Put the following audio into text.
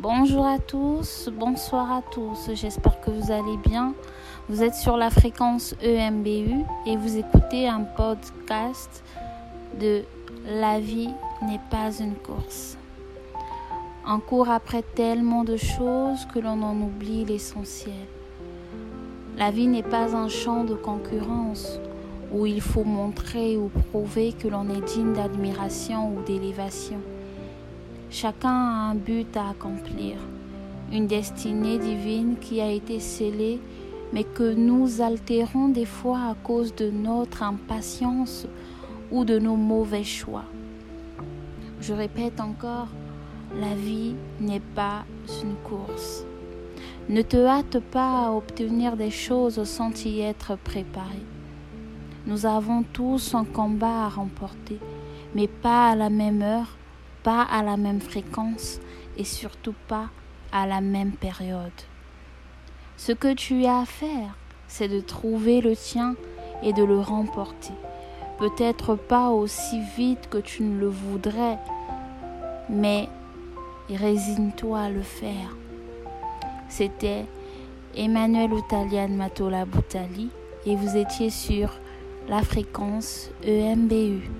Bonjour à tous, bonsoir à tous, j'espère que vous allez bien. Vous êtes sur la fréquence EMBU et vous écoutez un podcast de La vie n'est pas une course. On court après tellement de choses que l'on en oublie l'essentiel. La vie n'est pas un champ de concurrence où il faut montrer ou prouver que l'on est digne d'admiration ou d'élévation. Chacun a un but à accomplir, une destinée divine qui a été scellée, mais que nous altérons des fois à cause de notre impatience ou de nos mauvais choix. Je répète encore, la vie n'est pas une course. Ne te hâte pas à obtenir des choses sans y être préparé. Nous avons tous un combat à remporter, mais pas à la même heure, pas à la même fréquence et surtout pas à la même période. Ce que tu as à faire, c'est de trouver le tien et de le remporter. Peut-être pas aussi vite que tu ne le voudrais, mais résigne-toi à le faire. C'était Emmanuel Outalian Matola Boutali et vous étiez sur la fréquence EMBU.